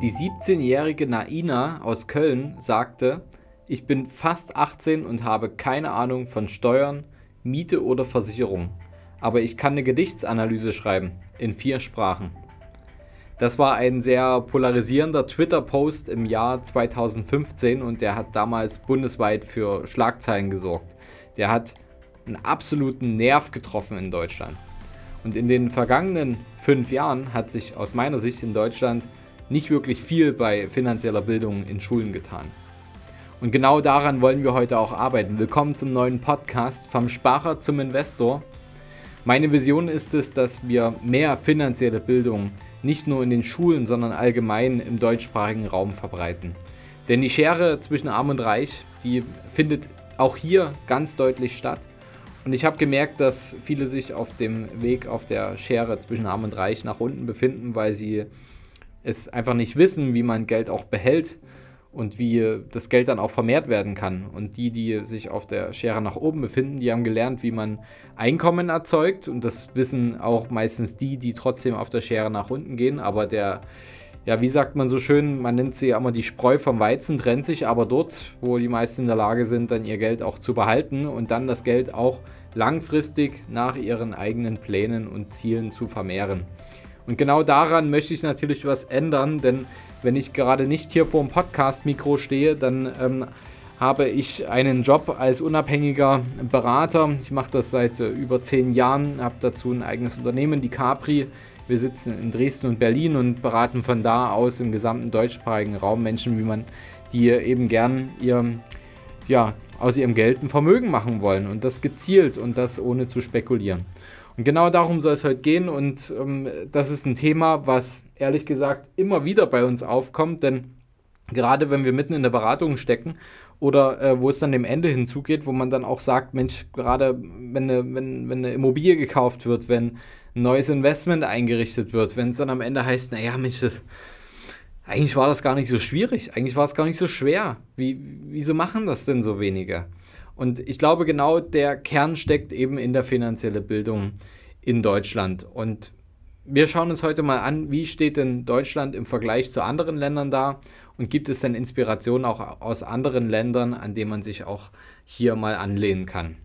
Die 17-jährige Naina aus Köln sagte, ich bin fast 18 und habe keine Ahnung von Steuern, Miete oder Versicherung, aber ich kann eine Gedichtsanalyse schreiben in vier Sprachen. Das war ein sehr polarisierender Twitter-Post im Jahr 2015 und der hat damals bundesweit für Schlagzeilen gesorgt. Der hat einen absoluten Nerv getroffen in Deutschland. Und in den vergangenen fünf Jahren hat sich aus meiner Sicht in Deutschland nicht wirklich viel bei finanzieller Bildung in Schulen getan. Und genau daran wollen wir heute auch arbeiten. Willkommen zum neuen Podcast vom Sparer zum Investor. Meine Vision ist es, dass wir mehr finanzielle Bildung nicht nur in den Schulen, sondern allgemein im deutschsprachigen Raum verbreiten. Denn die Schere zwischen Arm und Reich, die findet auch hier ganz deutlich statt. Und ich habe gemerkt, dass viele sich auf dem Weg auf der Schere zwischen Arm und Reich nach unten befinden, weil sie es einfach nicht wissen, wie man Geld auch behält und wie das Geld dann auch vermehrt werden kann. Und die, die sich auf der Schere nach oben befinden, die haben gelernt, wie man Einkommen erzeugt. Und das wissen auch meistens die, die trotzdem auf der Schere nach unten gehen. Aber der, ja, wie sagt man so schön, man nennt sie ja immer die Spreu vom Weizen, trennt sich aber dort, wo die meisten in der Lage sind, dann ihr Geld auch zu behalten und dann das Geld auch langfristig nach ihren eigenen Plänen und Zielen zu vermehren. Und genau daran möchte ich natürlich was ändern, denn wenn ich gerade nicht hier vor dem Podcast-Mikro stehe, dann ähm, habe ich einen Job als unabhängiger Berater. Ich mache das seit äh, über zehn Jahren, habe dazu ein eigenes Unternehmen, die Capri. Wir sitzen in Dresden und Berlin und beraten von da aus im gesamten deutschsprachigen Raum Menschen, wie man die eben gern ihr, ja, aus ihrem Geld ein Vermögen machen wollen und das gezielt und das ohne zu spekulieren. Und genau darum soll es heute gehen und ähm, das ist ein Thema, was ehrlich gesagt immer wieder bei uns aufkommt, denn gerade wenn wir mitten in der Beratung stecken oder äh, wo es dann dem Ende hinzugeht, wo man dann auch sagt, Mensch, gerade wenn eine, wenn, wenn eine Immobilie gekauft wird, wenn ein neues Investment eingerichtet wird, wenn es dann am Ende heißt, naja, Mensch, das, eigentlich war das gar nicht so schwierig, eigentlich war es gar nicht so schwer. Wie, wieso machen das denn so wenige? Und ich glaube, genau der Kern steckt eben in der finanziellen Bildung in Deutschland. Und wir schauen uns heute mal an, wie steht denn Deutschland im Vergleich zu anderen Ländern da und gibt es denn Inspirationen auch aus anderen Ländern, an denen man sich auch hier mal anlehnen kann.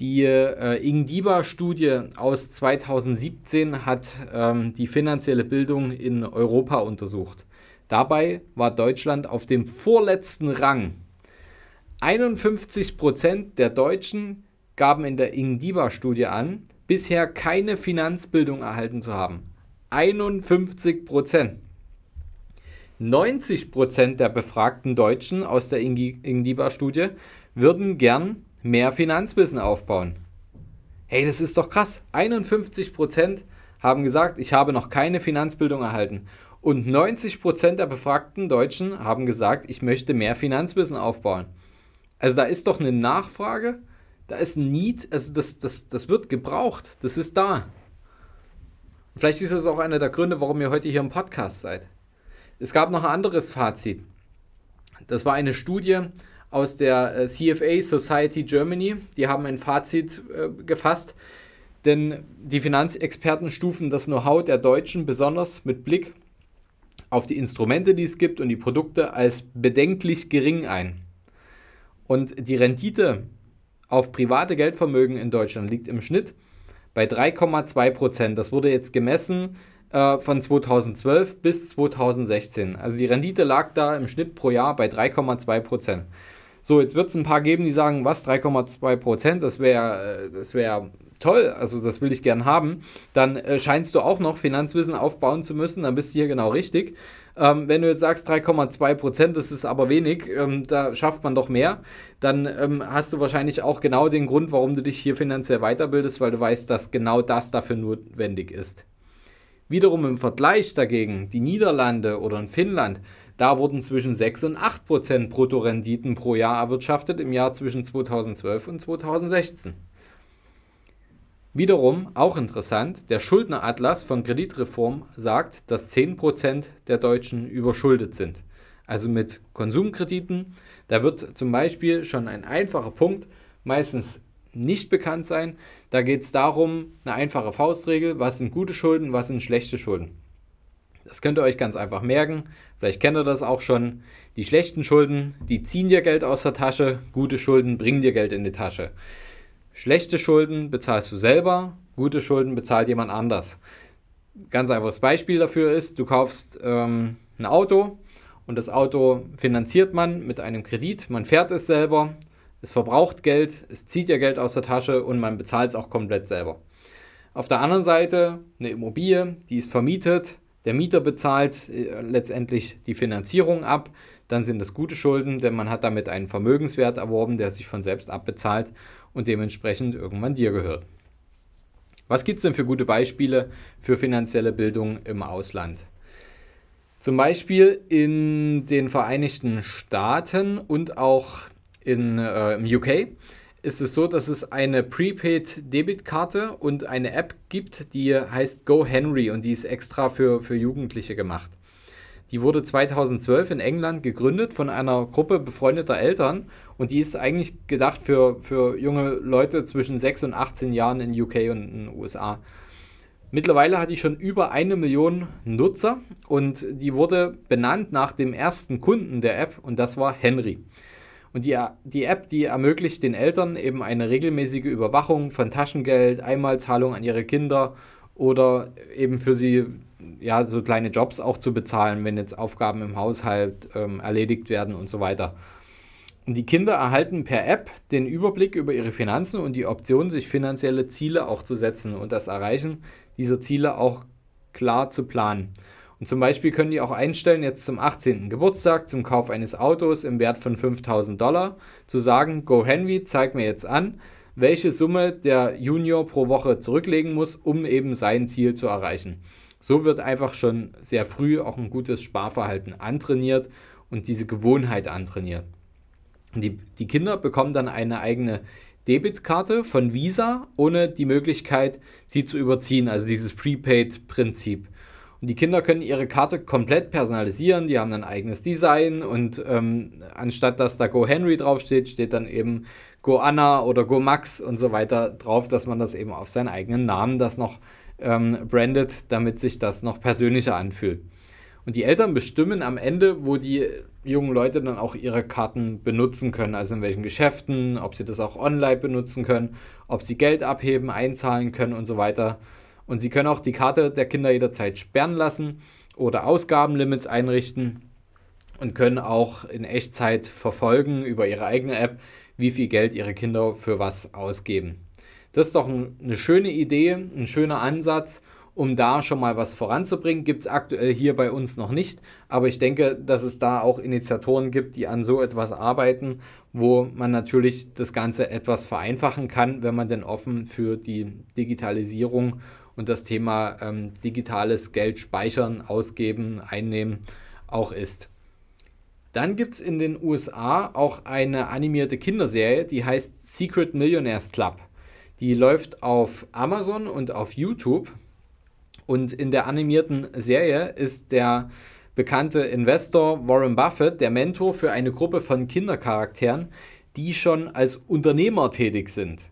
Die äh, Ingdiba-Studie aus 2017 hat ähm, die finanzielle Bildung in Europa untersucht. Dabei war Deutschland auf dem vorletzten Rang 51% der Deutschen gaben in der Ingdiba-Studie an, bisher keine Finanzbildung erhalten zu haben. 51 90% der befragten Deutschen aus der Ingdiba-Studie würden gern mehr Finanzwissen aufbauen. Hey, das ist doch krass. 51% haben gesagt, ich habe noch keine Finanzbildung erhalten. Und 90% der befragten Deutschen haben gesagt, ich möchte mehr Finanzwissen aufbauen. Also da ist doch eine Nachfrage, da ist ein Need, also das, das, das wird gebraucht, das ist da. Vielleicht ist das auch einer der Gründe, warum ihr heute hier im Podcast seid. Es gab noch ein anderes Fazit. Das war eine Studie aus der äh, CFA Society Germany. Die haben ein Fazit äh, gefasst, denn die Finanzexperten stufen das Know-how der Deutschen besonders mit Blick auf die Instrumente, die es gibt und die Produkte als bedenklich gering ein. Und die Rendite auf private Geldvermögen in Deutschland liegt im Schnitt bei 3,2 Prozent. Das wurde jetzt gemessen äh, von 2012 bis 2016. Also die Rendite lag da im Schnitt pro Jahr bei 3,2 Prozent. So, jetzt wird es ein paar geben, die sagen, was, 3,2 Prozent, das wäre äh, das wär toll, also das will ich gern haben. Dann äh, scheinst du auch noch Finanzwissen aufbauen zu müssen, dann bist du hier genau richtig. Ähm, wenn du jetzt sagst 3,2 Prozent, das ist aber wenig, ähm, da schafft man doch mehr, dann ähm, hast du wahrscheinlich auch genau den Grund, warum du dich hier finanziell weiterbildest, weil du weißt, dass genau das dafür notwendig ist. Wiederum im Vergleich dagegen, die Niederlande oder in Finnland, da wurden zwischen 6 und 8 Prozent Bruttorenditen pro Jahr erwirtschaftet im Jahr zwischen 2012 und 2016. Wiederum, auch interessant, der Schuldneratlas von Kreditreform sagt, dass 10% der Deutschen überschuldet sind. Also mit Konsumkrediten, da wird zum Beispiel schon ein einfacher Punkt meistens nicht bekannt sein. Da geht es darum, eine einfache Faustregel, was sind gute Schulden, was sind schlechte Schulden. Das könnt ihr euch ganz einfach merken. Vielleicht kennt ihr das auch schon. Die schlechten Schulden, die ziehen dir Geld aus der Tasche. Gute Schulden bringen dir Geld in die Tasche. Schlechte Schulden bezahlst du selber. Gute Schulden bezahlt jemand anders. Ganz einfaches Beispiel dafür ist, du kaufst ähm, ein Auto und das Auto finanziert man mit einem Kredit. Man fährt es selber. Es verbraucht Geld, es zieht ja Geld aus der Tasche und man bezahlt es auch komplett selber. Auf der anderen Seite eine Immobilie, die ist vermietet, der Mieter bezahlt äh, letztendlich die Finanzierung ab, dann sind das gute Schulden, denn man hat damit einen Vermögenswert erworben, der sich von selbst abbezahlt und dementsprechend irgendwann dir gehört. Was gibt es denn für gute Beispiele für finanzielle Bildung im Ausland? Zum Beispiel in den Vereinigten Staaten und auch in, äh, im UK ist es so, dass es eine Prepaid-Debitkarte und eine App gibt, die heißt GoHenry und die ist extra für, für Jugendliche gemacht. Die wurde 2012 in England gegründet von einer Gruppe befreundeter Eltern und die ist eigentlich gedacht für, für junge Leute zwischen 6 und 18 Jahren in UK und in den USA. Mittlerweile hat die schon über eine Million Nutzer und die wurde benannt nach dem ersten Kunden der App und das war Henry. Und die, die App, die ermöglicht den Eltern eben eine regelmäßige Überwachung von Taschengeld, Einmalzahlung an ihre Kinder oder eben für sie ja so kleine Jobs auch zu bezahlen, wenn jetzt Aufgaben im Haushalt ähm, erledigt werden und so weiter. Und die Kinder erhalten per App den Überblick über ihre Finanzen und die Option, sich finanzielle Ziele auch zu setzen und das Erreichen dieser Ziele auch klar zu planen. Und zum Beispiel können die auch einstellen, jetzt zum 18. Geburtstag, zum Kauf eines Autos im Wert von 5000 Dollar, zu sagen, Go Henry, zeig mir jetzt an, welche Summe der Junior pro Woche zurücklegen muss, um eben sein Ziel zu erreichen. So wird einfach schon sehr früh auch ein gutes Sparverhalten antrainiert und diese Gewohnheit antrainiert. Und die, die Kinder bekommen dann eine eigene Debitkarte von Visa, ohne die Möglichkeit, sie zu überziehen, also dieses Prepaid-Prinzip. Und die Kinder können ihre Karte komplett personalisieren, die haben ein eigenes Design und ähm, anstatt dass da Go Henry draufsteht, steht dann eben Go Anna oder Go Max und so weiter drauf, dass man das eben auf seinen eigenen Namen das noch ähm, brandet, damit sich das noch persönlicher anfühlt. Und die Eltern bestimmen am Ende, wo die jungen Leute dann auch ihre Karten benutzen können, also in welchen Geschäften, ob sie das auch online benutzen können, ob sie Geld abheben, einzahlen können und so weiter. Und Sie können auch die Karte der Kinder jederzeit sperren lassen oder Ausgabenlimits einrichten und können auch in Echtzeit verfolgen über Ihre eigene App, wie viel Geld Ihre Kinder für was ausgeben. Das ist doch eine schöne Idee, ein schöner Ansatz, um da schon mal was voranzubringen. Gibt es aktuell hier bei uns noch nicht, aber ich denke, dass es da auch Initiatoren gibt, die an so etwas arbeiten, wo man natürlich das Ganze etwas vereinfachen kann, wenn man denn offen für die Digitalisierung und das Thema ähm, digitales Geld speichern, ausgeben, einnehmen auch ist. Dann gibt es in den USA auch eine animierte Kinderserie, die heißt Secret Millionaires Club. Die läuft auf Amazon und auf YouTube. Und in der animierten Serie ist der bekannte Investor Warren Buffett der Mentor für eine Gruppe von Kindercharakteren, die schon als Unternehmer tätig sind.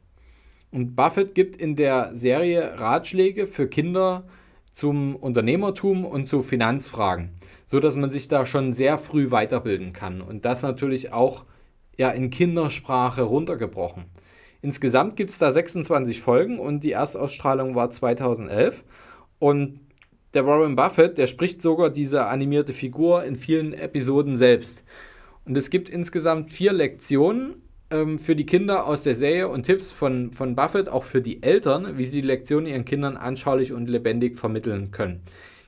Und Buffett gibt in der Serie Ratschläge für Kinder zum Unternehmertum und zu Finanzfragen, so dass man sich da schon sehr früh weiterbilden kann und das natürlich auch ja in Kindersprache runtergebrochen. Insgesamt gibt es da 26 Folgen und die Erstausstrahlung war 2011 und der Warren Buffett, der spricht sogar diese animierte Figur in vielen Episoden selbst. Und es gibt insgesamt vier Lektionen ähm, für die Kinder aus der Serie und Tipps von, von Buffett, auch für die Eltern, wie sie die Lektionen ihren Kindern anschaulich und lebendig vermitteln können.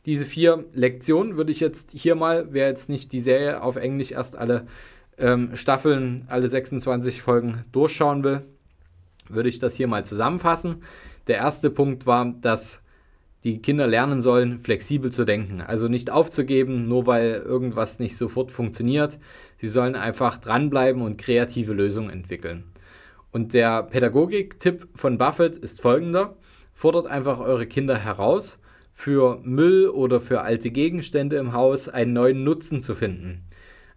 Diese vier Lektionen würde ich jetzt hier mal, wer jetzt nicht die Serie auf Englisch erst alle ähm, Staffeln, alle 26 Folgen durchschauen will, würde ich das hier mal zusammenfassen. Der erste Punkt war, dass die Kinder lernen sollen, flexibel zu denken. Also nicht aufzugeben, nur weil irgendwas nicht sofort funktioniert. Sie sollen einfach dranbleiben und kreative Lösungen entwickeln. Und der Pädagogik-Tipp von Buffett ist folgender. Fordert einfach eure Kinder heraus, für Müll oder für alte Gegenstände im Haus einen neuen Nutzen zu finden.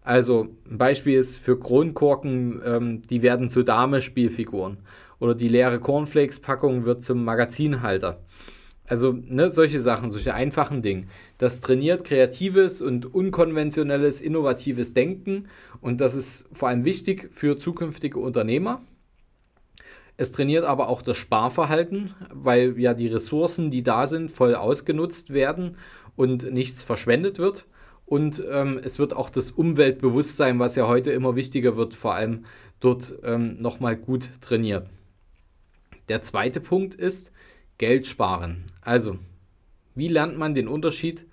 Also ein Beispiel ist für Kronkorken, ähm, die werden zu Dame-Spielfiguren. Oder die leere Cornflakes-Packung wird zum Magazinhalter. Also ne, solche Sachen, solche einfachen Dinge. Das trainiert kreatives und unkonventionelles, innovatives Denken und das ist vor allem wichtig für zukünftige Unternehmer. Es trainiert aber auch das Sparverhalten, weil ja die Ressourcen, die da sind, voll ausgenutzt werden und nichts verschwendet wird. Und ähm, es wird auch das Umweltbewusstsein, was ja heute immer wichtiger wird, vor allem dort ähm, nochmal gut trainiert. Der zweite Punkt ist Geld sparen. Also, wie lernt man den Unterschied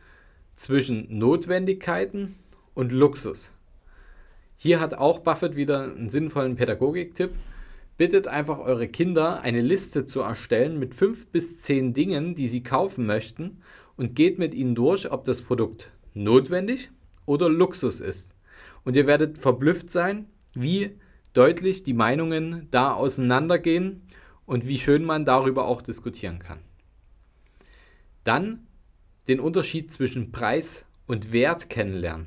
zwischen Notwendigkeiten und Luxus? Hier hat auch Buffett wieder einen sinnvollen Pädagogiktipp. Bittet einfach eure Kinder, eine Liste zu erstellen mit fünf bis zehn Dingen, die sie kaufen möchten und geht mit ihnen durch, ob das Produkt notwendig oder Luxus ist. Und ihr werdet verblüfft sein, wie deutlich die Meinungen da auseinandergehen und wie schön man darüber auch diskutieren kann. Dann den Unterschied zwischen Preis und Wert kennenlernen.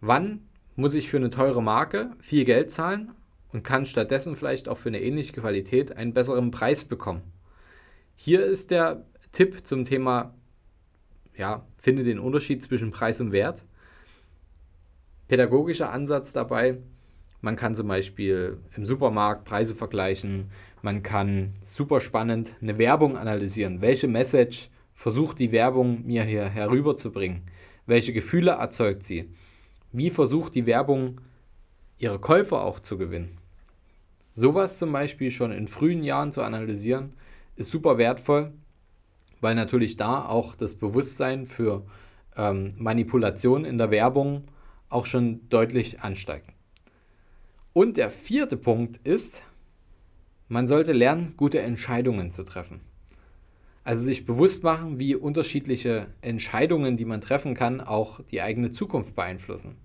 Wann muss ich für eine teure Marke viel Geld zahlen und kann stattdessen vielleicht auch für eine ähnliche Qualität einen besseren Preis bekommen? Hier ist der Tipp zum Thema, ja, finde den Unterschied zwischen Preis und Wert. Pädagogischer Ansatz dabei, man kann zum Beispiel im Supermarkt Preise vergleichen, man kann super spannend eine Werbung analysieren. Welche Message versucht die Werbung mir hier herüberzubringen? Welche Gefühle erzeugt sie? Wie versucht die Werbung ihre Käufer auch zu gewinnen? Sowas zum Beispiel schon in frühen Jahren zu analysieren, ist super wertvoll, weil natürlich da auch das Bewusstsein für ähm, Manipulation in der Werbung auch schon deutlich ansteigt. Und der vierte Punkt ist, man sollte lernen, gute Entscheidungen zu treffen. Also sich bewusst machen, wie unterschiedliche Entscheidungen, die man treffen kann, auch die eigene Zukunft beeinflussen.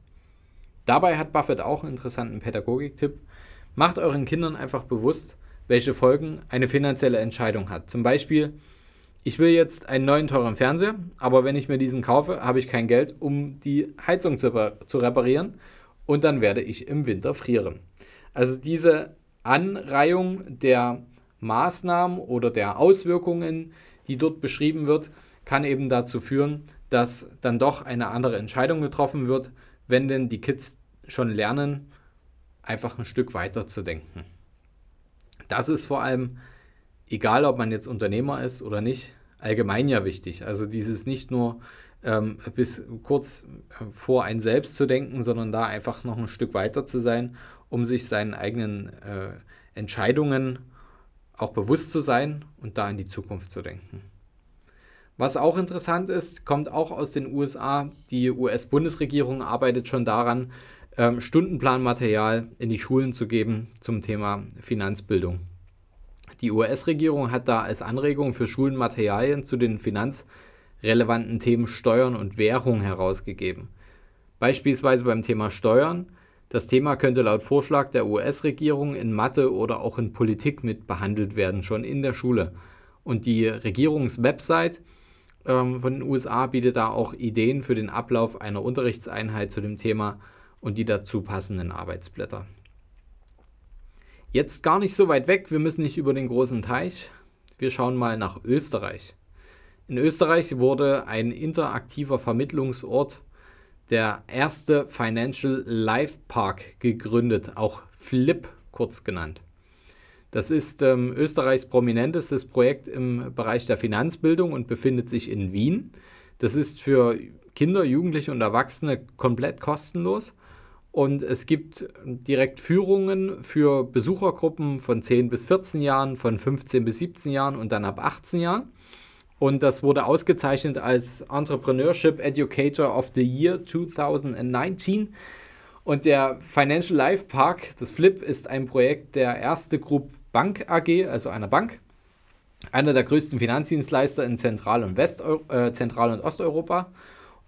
Dabei hat Buffett auch einen interessanten Pädagogiktipp. Macht euren Kindern einfach bewusst, welche Folgen eine finanzielle Entscheidung hat. Zum Beispiel, ich will jetzt einen neuen teuren Fernseher, aber wenn ich mir diesen kaufe, habe ich kein Geld, um die Heizung zu, zu reparieren und dann werde ich im Winter frieren. Also diese Anreihung der Maßnahmen oder der Auswirkungen, die dort beschrieben wird, kann eben dazu führen, dass dann doch eine andere Entscheidung getroffen wird, wenn denn die Kids schon lernen, einfach ein Stück weiter zu denken. Das ist vor allem, egal ob man jetzt Unternehmer ist oder nicht, allgemein ja wichtig. Also dieses nicht nur ähm, bis kurz vor ein selbst zu denken, sondern da einfach noch ein Stück weiter zu sein um sich seinen eigenen äh, Entscheidungen auch bewusst zu sein und da in die Zukunft zu denken. Was auch interessant ist, kommt auch aus den USA. Die US-Bundesregierung arbeitet schon daran, ähm, Stundenplanmaterial in die Schulen zu geben zum Thema Finanzbildung. Die US-Regierung hat da als Anregung für Schulen Materialien zu den finanzrelevanten Themen Steuern und Währung herausgegeben. Beispielsweise beim Thema Steuern das Thema könnte laut Vorschlag der US-Regierung in Mathe oder auch in Politik mit behandelt werden, schon in der Schule. Und die Regierungswebsite ähm, von den USA bietet da auch Ideen für den Ablauf einer Unterrichtseinheit zu dem Thema und die dazu passenden Arbeitsblätter. Jetzt gar nicht so weit weg, wir müssen nicht über den großen Teich. Wir schauen mal nach Österreich. In Österreich wurde ein interaktiver Vermittlungsort der erste Financial Life Park gegründet, auch FLIP kurz genannt. Das ist ähm, Österreichs prominentestes Projekt im Bereich der Finanzbildung und befindet sich in Wien. Das ist für Kinder, Jugendliche und Erwachsene komplett kostenlos. Und es gibt direkt Führungen für Besuchergruppen von 10 bis 14 Jahren, von 15 bis 17 Jahren und dann ab 18 Jahren. Und das wurde ausgezeichnet als Entrepreneurship Educator of the Year 2019. Und der Financial Life Park, das Flip, ist ein Projekt der erste Group Bank AG, also einer Bank, einer der größten Finanzdienstleister in Zentral- und, West äh, Zentral- und Osteuropa.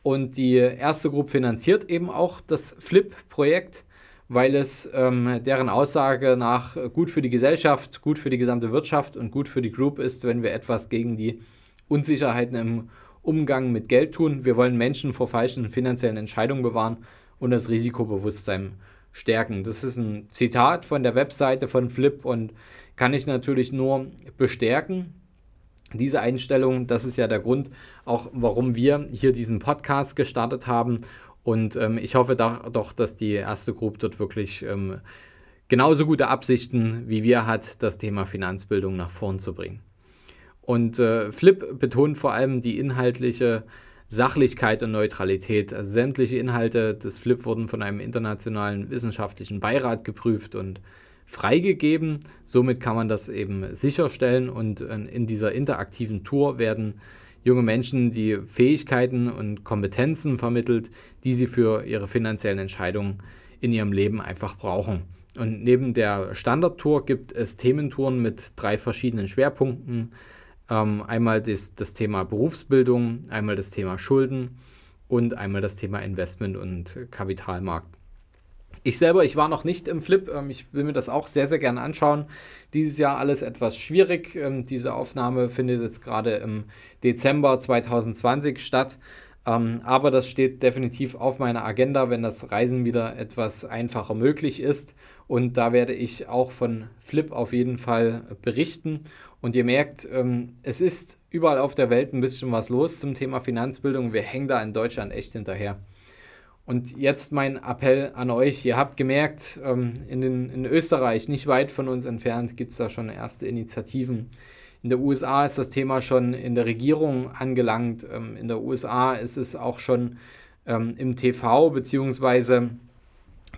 Und die erste Group finanziert eben auch das Flip-Projekt, weil es ähm, deren Aussage nach gut für die Gesellschaft, gut für die gesamte Wirtschaft und gut für die Group ist, wenn wir etwas gegen die Unsicherheiten im Umgang mit Geld tun. Wir wollen Menschen vor falschen finanziellen Entscheidungen bewahren und das Risikobewusstsein stärken. Das ist ein Zitat von der Webseite von Flip und kann ich natürlich nur bestärken. diese Einstellung, das ist ja der Grund, auch warum wir hier diesen Podcast gestartet haben. Und ähm, ich hoffe da, doch, dass die erste Gruppe dort wirklich ähm, genauso gute Absichten wie wir hat, das Thema Finanzbildung nach vorn zu bringen. Und äh, Flip betont vor allem die inhaltliche Sachlichkeit und Neutralität. Also sämtliche Inhalte des Flip wurden von einem internationalen wissenschaftlichen Beirat geprüft und freigegeben. Somit kann man das eben sicherstellen und in dieser interaktiven Tour werden junge Menschen die Fähigkeiten und Kompetenzen vermittelt, die sie für ihre finanziellen Entscheidungen in ihrem Leben einfach brauchen. Und neben der Standardtour gibt es Thementouren mit drei verschiedenen Schwerpunkten. Ähm, einmal das, das Thema Berufsbildung, einmal das Thema Schulden und einmal das Thema Investment und Kapitalmarkt. Ich selber, ich war noch nicht im Flip. Ähm, ich will mir das auch sehr, sehr gerne anschauen. Dieses Jahr alles etwas schwierig. Ähm, diese Aufnahme findet jetzt gerade im Dezember 2020 statt. Ähm, aber das steht definitiv auf meiner Agenda, wenn das Reisen wieder etwas einfacher möglich ist. Und da werde ich auch von Flip auf jeden Fall berichten. Und ihr merkt, es ist überall auf der Welt ein bisschen was los zum Thema Finanzbildung. Wir hängen da in Deutschland echt hinterher. Und jetzt mein Appell an euch. Ihr habt gemerkt, ähm, in, den, in Österreich, nicht weit von uns entfernt, gibt es da schon erste Initiativen. In der USA ist das Thema schon in der Regierung angelangt. Ähm, in der USA ist es auch schon ähm, im TV bzw.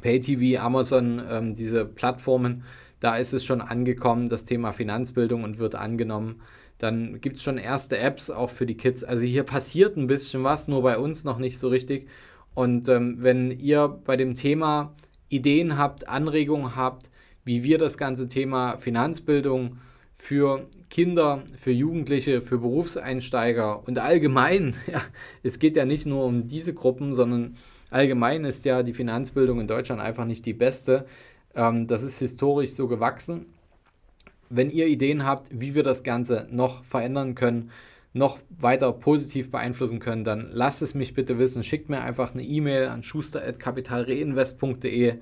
PayTV, Amazon, diese Plattformen. Da ist es schon angekommen, das Thema Finanzbildung und wird angenommen. Dann gibt es schon erste Apps auch für die Kids. Also hier passiert ein bisschen was, nur bei uns noch nicht so richtig. Und ähm, wenn ihr bei dem Thema Ideen habt, Anregungen habt, wie wir das ganze Thema Finanzbildung für Kinder, für Jugendliche, für Berufseinsteiger und allgemein, ja, es geht ja nicht nur um diese Gruppen, sondern allgemein ist ja die Finanzbildung in Deutschland einfach nicht die beste. Ähm, das ist historisch so gewachsen. Wenn ihr Ideen habt, wie wir das Ganze noch verändern können, noch weiter positiv beeinflussen können, dann lasst es mich bitte wissen. Schickt mir einfach eine E-Mail an schuster.kapitalreinvest.de.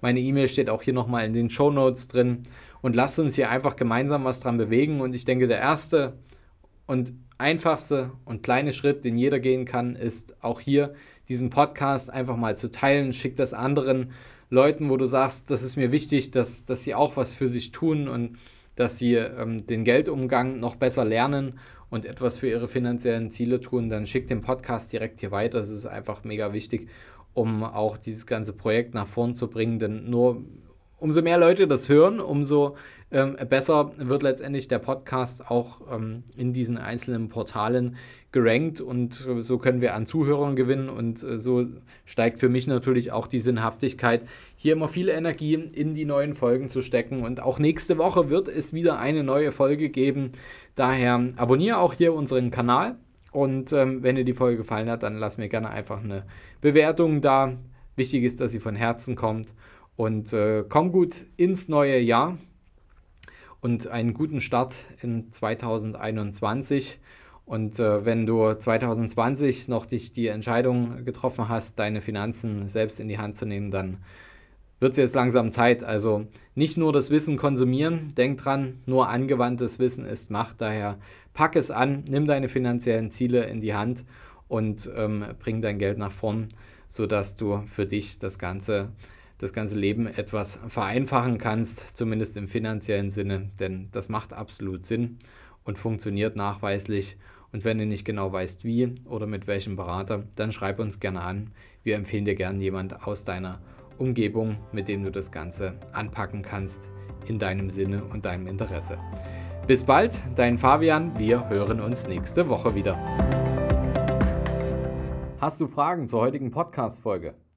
Meine E-Mail steht auch hier nochmal in den Show Notes drin. Und lasst uns hier einfach gemeinsam was dran bewegen. Und ich denke, der erste und einfachste und kleine Schritt, den jeder gehen kann, ist auch hier diesen Podcast einfach mal zu teilen. Schickt das anderen Leuten, wo du sagst, das ist mir wichtig, dass, dass sie auch was für sich tun und dass sie ähm, den Geldumgang noch besser lernen und etwas für ihre finanziellen Ziele tun, dann schickt den Podcast direkt hier weiter. Das ist einfach mega wichtig, um auch dieses ganze Projekt nach vorn zu bringen. Denn nur umso mehr Leute das hören, umso ähm, besser wird letztendlich der Podcast auch ähm, in diesen einzelnen Portalen gerankt und äh, so können wir an Zuhörern gewinnen und äh, so steigt für mich natürlich auch die Sinnhaftigkeit, hier immer viel Energie in die neuen Folgen zu stecken und auch nächste Woche wird es wieder eine neue Folge geben. Daher abonniere auch hier unseren Kanal und ähm, wenn dir die Folge gefallen hat, dann lass mir gerne einfach eine Bewertung da. Wichtig ist, dass sie von Herzen kommt und äh, komm gut ins neue Jahr und einen guten Start in 2021. Und äh, wenn du 2020 noch dich die Entscheidung getroffen hast, deine Finanzen selbst in die Hand zu nehmen, dann wird es jetzt langsam Zeit. Also nicht nur das Wissen konsumieren, denk dran, nur angewandtes Wissen ist Macht. Daher pack es an, nimm deine finanziellen Ziele in die Hand und ähm, bring dein Geld nach vorn, sodass du für dich das Ganze das ganze Leben etwas vereinfachen kannst, zumindest im finanziellen Sinne, denn das macht absolut Sinn und funktioniert nachweislich. Und wenn du nicht genau weißt, wie oder mit welchem Berater, dann schreib uns gerne an. Wir empfehlen dir gerne jemand aus deiner Umgebung, mit dem du das Ganze anpacken kannst in deinem Sinne und deinem Interesse. Bis bald, dein Fabian. Wir hören uns nächste Woche wieder. Hast du Fragen zur heutigen Podcast-Folge?